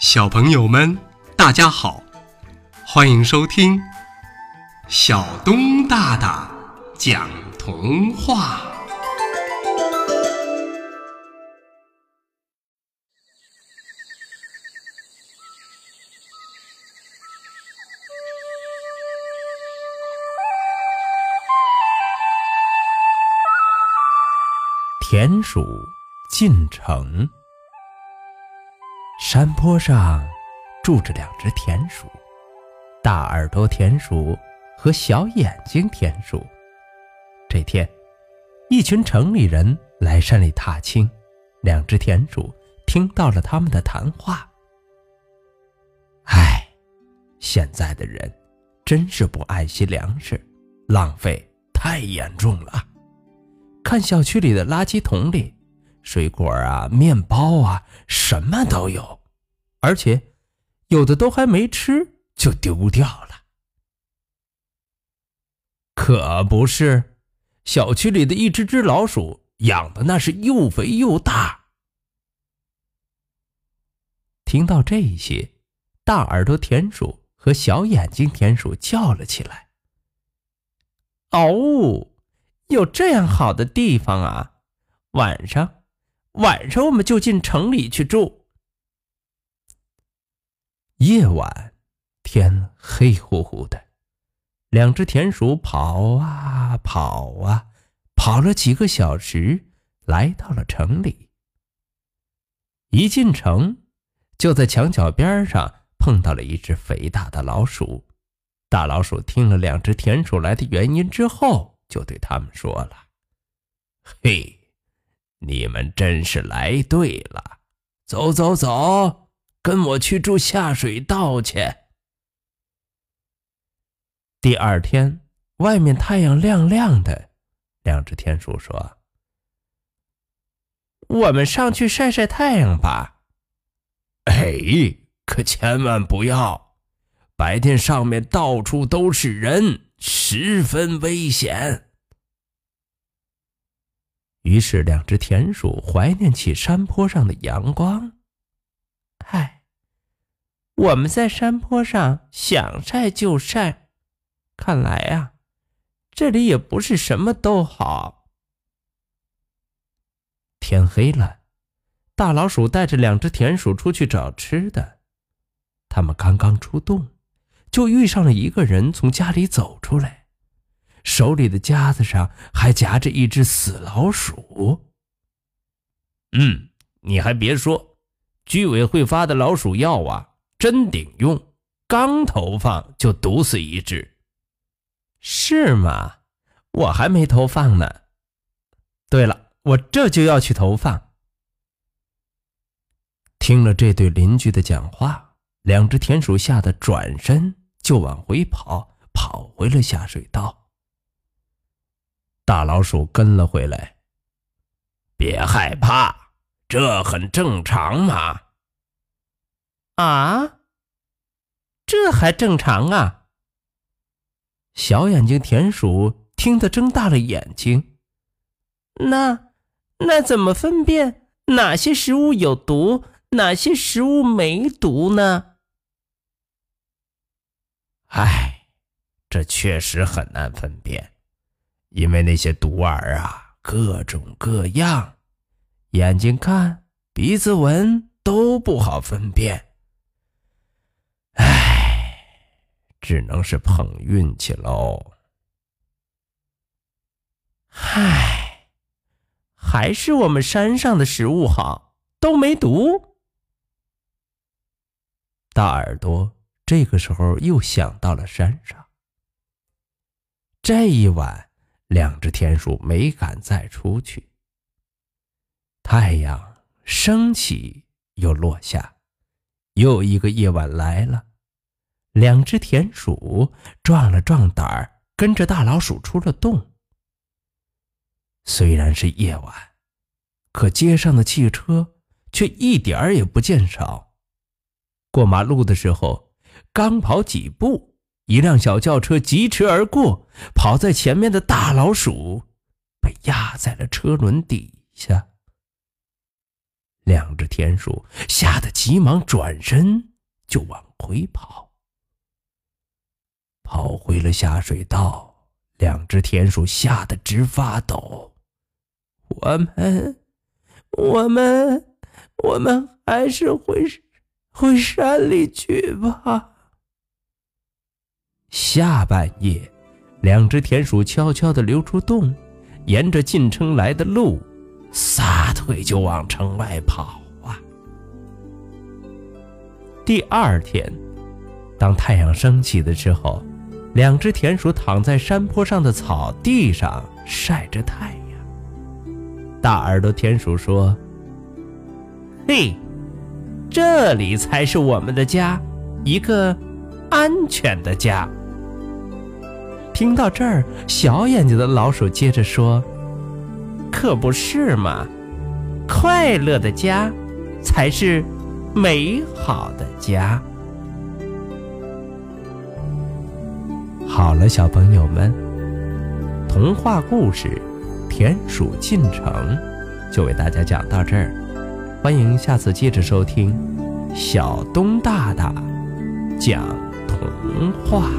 小朋友们，大家好，欢迎收听小东大大讲童话。田鼠进城。山坡上住着两只田鼠，大耳朵田鼠和小眼睛田鼠。这天，一群城里人来山里踏青，两只田鼠听到了他们的谈话。唉，现在的人真是不爱惜粮食，浪费太严重了。看小区里的垃圾桶里。水果啊，面包啊，什么都有，而且有的都还没吃就丢掉了。可不是，小区里的一只只老鼠养的那是又肥又大。听到这些，大耳朵田鼠和小眼睛田鼠叫了起来：“哦，有这样好的地方啊！晚上。”晚上我们就进城里去住。夜晚，天黑乎乎的，两只田鼠跑啊跑啊，跑了几个小时，来到了城里。一进城，就在墙角边上碰到了一只肥大的老鼠。大老鼠听了两只田鼠来的原因之后，就对他们说了：“嘿。”你们真是来对了，走走走，跟我去住下水道去。第二天，外面太阳亮亮的，两只田鼠说：“我们上去晒晒太阳吧。”哎，可千万不要！白天上面到处都是人，十分危险。于是，两只田鼠怀念起山坡上的阳光。嗨，我们在山坡上想晒就晒，看来啊，这里也不是什么都好。天黑了，大老鼠带着两只田鼠出去找吃的。他们刚刚出洞，就遇上了一个人从家里走出来。手里的夹子上还夹着一只死老鼠。嗯，你还别说，居委会发的老鼠药啊，真顶用，刚投放就毒死一只。是吗？我还没投放呢。对了，我这就要去投放。听了这对邻居的讲话，两只田鼠吓得转身就往回跑，跑回了下水道。大老鼠跟了回来。别害怕，这很正常嘛。啊，这还正常啊？小眼睛田鼠听得睁大了眼睛。那那怎么分辨哪些食物有毒，哪些食物没毒呢？唉，这确实很难分辨。因为那些毒饵啊，各种各样，眼睛看、鼻子闻都不好分辨。唉，只能是碰运气喽。唉，还是我们山上的食物好，都没毒。大耳朵这个时候又想到了山上，这一晚。两只田鼠没敢再出去。太阳升起又落下，又一个夜晚来了。两只田鼠壮了壮胆儿，跟着大老鼠出了洞。虽然是夜晚，可街上的汽车却一点儿也不见少。过马路的时候，刚跑几步。一辆小轿车疾驰而过，跑在前面的大老鼠被压在了车轮底下。两只田。田鼠吓得急忙转身就往回跑。跑回了下水道，两只田鼠吓得直发抖。我们，我们，我们还是回回山里去吧。下半夜，两只田鼠悄悄地溜出洞，沿着进城来的路，撒腿就往城外跑啊。第二天，当太阳升起的时候，两只田鼠躺在山坡上的草地上晒着太阳。大耳朵田鼠说：“嘿，这里才是我们的家，一个安全的家。”听到这儿，小眼睛的老鼠接着说：“可不是嘛，快乐的家才是美好的家。”好了，小朋友们，童话故事《田鼠进城》就为大家讲到这儿，欢迎下次接着收听小东大大讲童话。